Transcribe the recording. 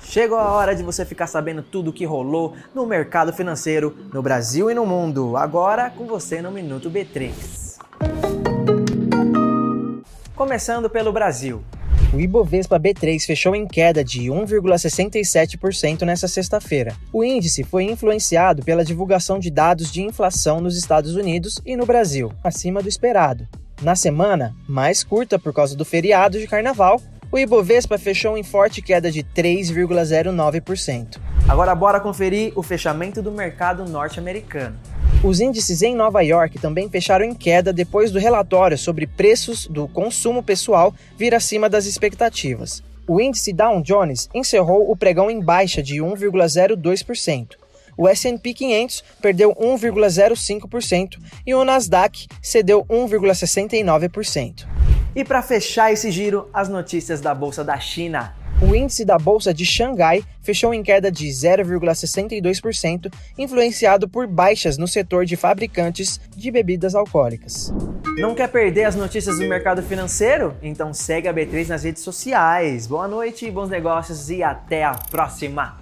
Chegou a hora de você ficar sabendo tudo o que rolou no mercado financeiro no Brasil e no mundo. Agora com você no Minuto B3. Começando pelo Brasil. O Ibovespa B3 fechou em queda de 1,67% nesta sexta-feira. O índice foi influenciado pela divulgação de dados de inflação nos Estados Unidos e no Brasil, acima do esperado. Na semana, mais curta por causa do feriado de carnaval, o Ibovespa fechou em forte queda de 3,09%. Agora bora conferir o fechamento do mercado norte-americano. Os índices em Nova York também fecharam em queda depois do relatório sobre preços do consumo pessoal vir acima das expectativas. O índice Dow Jones encerrou o pregão em baixa de 1,02%. O S&P 500 perdeu 1,05% e o Nasdaq cedeu 1,69%. E para fechar esse giro, as notícias da bolsa da China. O índice da bolsa de Xangai fechou em queda de 0,62%, influenciado por baixas no setor de fabricantes de bebidas alcoólicas. Não quer perder as notícias do mercado financeiro? Então segue a B3 nas redes sociais. Boa noite, bons negócios e até a próxima!